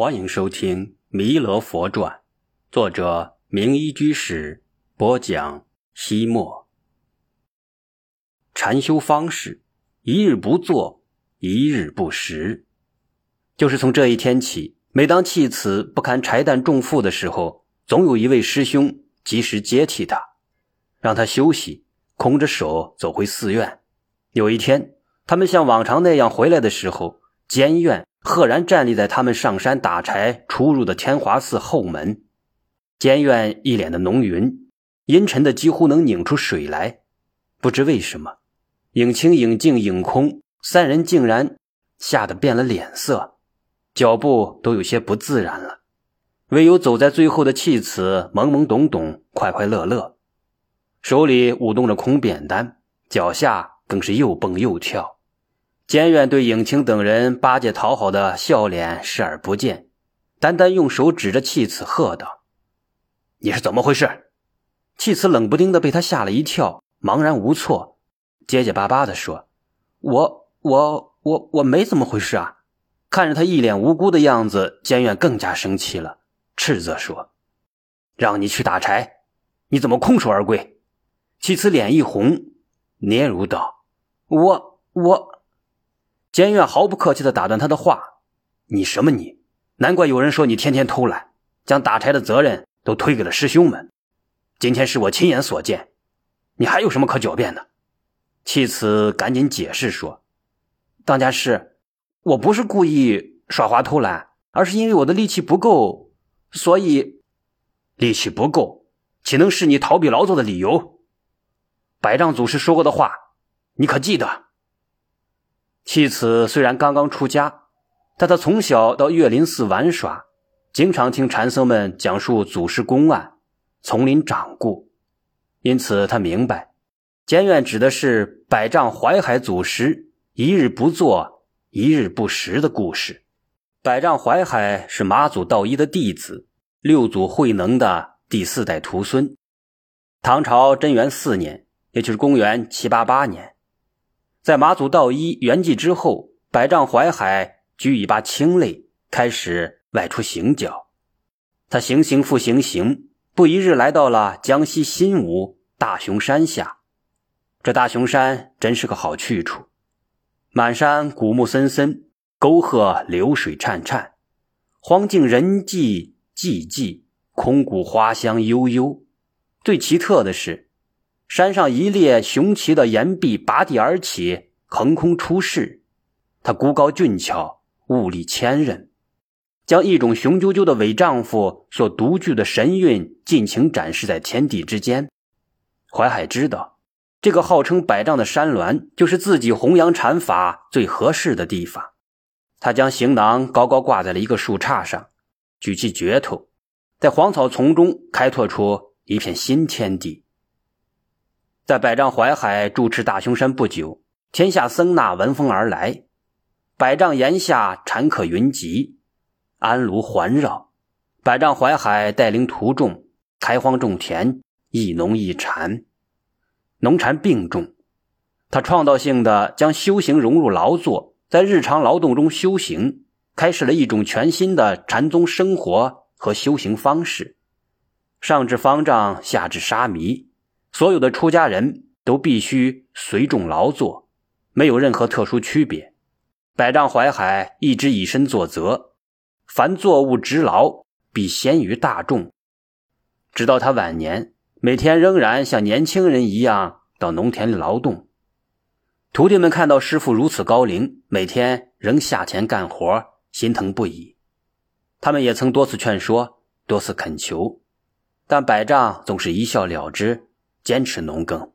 欢迎收听《弥勒佛传》，作者明一居士播讲。西末禅修方式：一日不做，一日不食。就是从这一天起，每当弃子不堪柴担重负的时候，总有一位师兄及时接替他，让他休息，空着手走回寺院。有一天，他们像往常那样回来的时候，监院。赫然站立在他们上山打柴出入的天华寺后门，监院一脸的浓云，阴沉的几乎能拧出水来。不知为什么，影清、影静、影空三人竟然吓得变了脸色，脚步都有些不自然了。唯有走在最后的弃子懵懵懂懂、快快乐乐，手里舞动着空扁担，脚下更是又蹦又跳。监院对影清等人巴结讨好的笑脸视而不见，单单用手指着弃子喝道：“你是怎么回事？”弃子冷不丁的被他吓了一跳，茫然无措，结结巴巴的说：“我我我我没怎么回事啊！”看着他一脸无辜的样子，监院更加生气了，斥责说：“让你去打柴，你怎么空手而归？”弃子脸一红，嗫嚅道：“我我。”监院毫不客气地打断他的话：“你什么你？难怪有人说你天天偷懒，将打柴的责任都推给了师兄们。今天是我亲眼所见，你还有什么可狡辩的？”弃此赶紧解释说：“当家师，我不是故意耍滑偷懒，而是因为我的力气不够，所以力气不够，岂能是你逃避劳作的理由？百丈祖师说过的话，你可记得？”弃子虽然刚刚出家，但他从小到岳林寺玩耍，经常听禅僧们讲述祖师公案，丛林掌故，因此他明白，监院指的是百丈怀海祖师一日不做，一日不食的故事。百丈怀海是马祖道一的弟子，六祖慧能的第四代徒孙。唐朝贞元四年，也就是公元七八八年。在马祖道一圆寂之后，百丈怀海举一把清泪，开始外出行脚。他行行复行行，不一日来到了江西新吴大雄山下。这大雄山真是个好去处，满山古木森森，沟壑流水潺潺，荒径人迹寂寂，空谷花香悠悠。最奇特的是。山上一列雄奇的岩壁拔地而起，横空出世。他孤高俊俏，物力千仞，将一种雄赳赳的伪丈夫所独具的神韵尽情展示在天地之间。淮海知道，这个号称百丈的山峦，就是自己弘扬禅法最合适的地方。他将行囊高高挂在了一个树杈上，举起镢头，在黄草丛中开拓出一片新天地。在百丈怀海住持大雄山不久，天下僧那闻风而来。百丈岩下禅客云集，安炉环绕。百丈怀海带领徒众开荒种田，一农一禅，农禅并重。他创造性的将修行融入劳作，在日常劳动中修行，开始了一种全新的禅宗生活和修行方式。上至方丈，下至沙弥。所有的出家人都必须随众劳作，没有任何特殊区别。百丈怀海一直以身作则，凡作物执劳，必先于大众。直到他晚年，每天仍然像年轻人一样到农田里劳动。徒弟们看到师傅如此高龄，每天仍下田干活，心疼不已。他们也曾多次劝说，多次恳求，但百丈总是一笑了之。坚持农耕，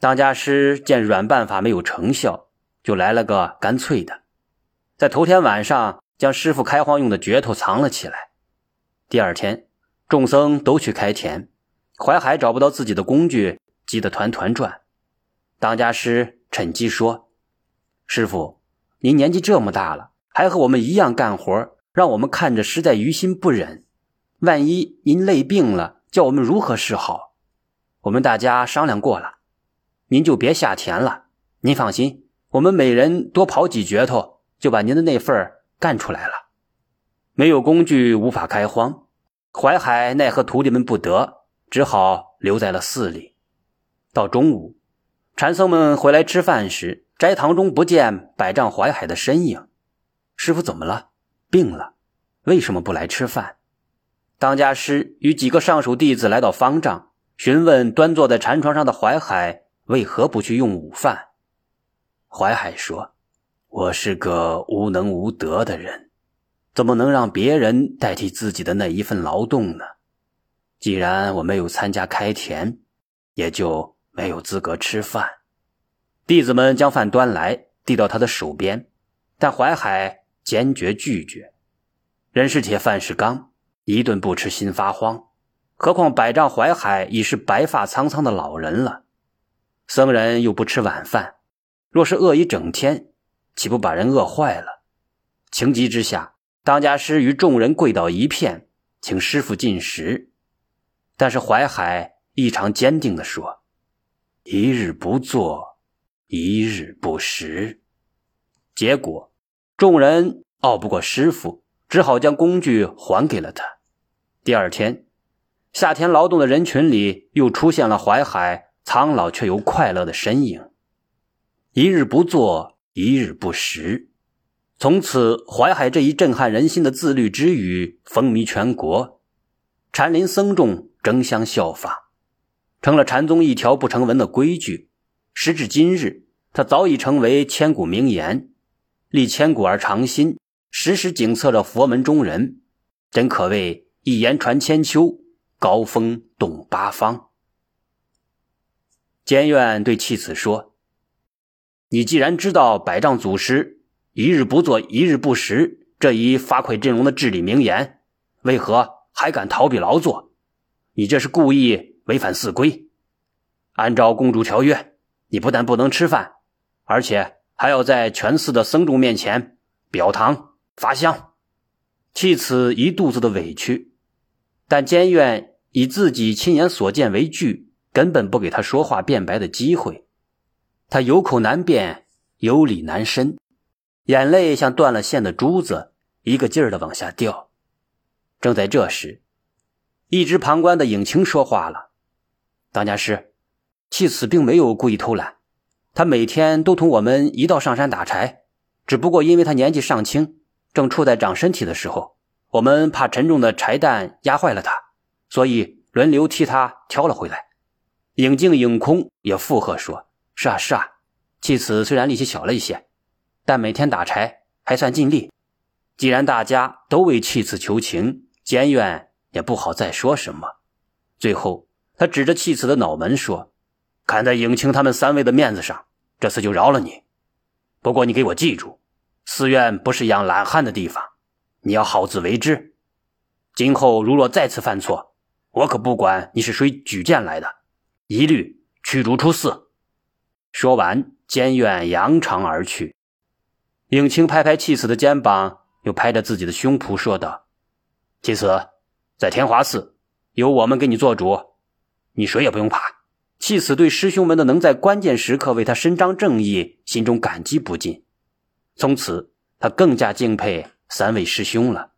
当家师见软办法没有成效，就来了个干脆的，在头天晚上将师傅开荒用的镢头藏了起来。第二天，众僧都去开田，淮海找不到自己的工具，急得团团转。当家师趁机说：“师傅，您年纪这么大了，还和我们一样干活，让我们看着实在于心不忍。万一您累病了，叫我们如何是好？”我们大家商量过了，您就别下田了。您放心，我们每人多刨几镢头，就把您的那份干出来了。没有工具，无法开荒。淮海奈何徒弟们不得，只好留在了寺里。到中午，禅僧们回来吃饭时，斋堂中不见百丈淮海的身影。师傅怎么了？病了？为什么不来吃饭？当家师与几个上属弟子来到方丈，询问端坐在禅床上的淮海为何不去用午饭。淮海说：“我是个无能无德的人。”怎么能让别人代替自己的那一份劳动呢？既然我没有参加开田，也就没有资格吃饭。弟子们将饭端来，递到他的手边，但淮海坚决拒绝。人是铁，饭是钢，一顿不吃心发慌。何况百丈怀海已是白发苍苍的老人了，僧人又不吃晚饭，若是饿一整天，岂不把人饿坏了？情急之下。当家师与众人跪倒一片，请师傅进食。但是淮海异常坚定地说：“一日不做，一日不食。”结果众人拗不过师傅，只好将工具还给了他。第二天，夏天劳动的人群里又出现了淮海苍老却又快乐的身影。一日不做，一日不食。从此，淮海这一震撼人心的自律之语风靡全国，禅林僧众争相效法，成了禅宗一条不成文的规矩。时至今日，它早已成为千古名言，历千古而长新，时时警策着佛门中人，真可谓一言传千秋，高峰动八方。监院对弃子说：“你既然知道百丈祖师。”一日不做，一日不食，这一发聩振聋的至理名言，为何还敢逃避劳作？你这是故意违反寺规。按照公主条约，你不但不能吃饭，而且还要在全寺的僧众面前表堂发香。弃子一肚子的委屈，但监院以自己亲眼所见为据，根本不给他说话辩白的机会。他有口难辩，有理难伸。眼泪像断了线的珠子，一个劲儿的往下掉。正在这时，一直旁观的影清说话了：“当家师，弃子并没有故意偷懒，他每天都同我们一道上山打柴。只不过因为他年纪尚轻，正处在长身体的时候，我们怕沉重的柴担压坏了他，所以轮流替他挑了回来。”影静、影空也附和说：“是啊，是啊，弃子虽然力气小了一些。”但每天打柴还算尽力。既然大家都为弃子求情，监院也不好再说什么。最后，他指着弃子的脑门说：“看在影清他们三位的面子上，这次就饶了你。不过你给我记住，寺院不是养懒汉的地方，你要好自为之。今后如若再次犯错，我可不管你是谁举荐来的，一律驱逐出寺。”说完，监院扬长而去。影清拍拍弃子的肩膀，又拍着自己的胸脯说道：“弃子，在天华寺，有我们给你做主，你谁也不用怕。”弃子对师兄们的能在关键时刻为他伸张正义，心中感激不尽。从此，他更加敬佩三位师兄了。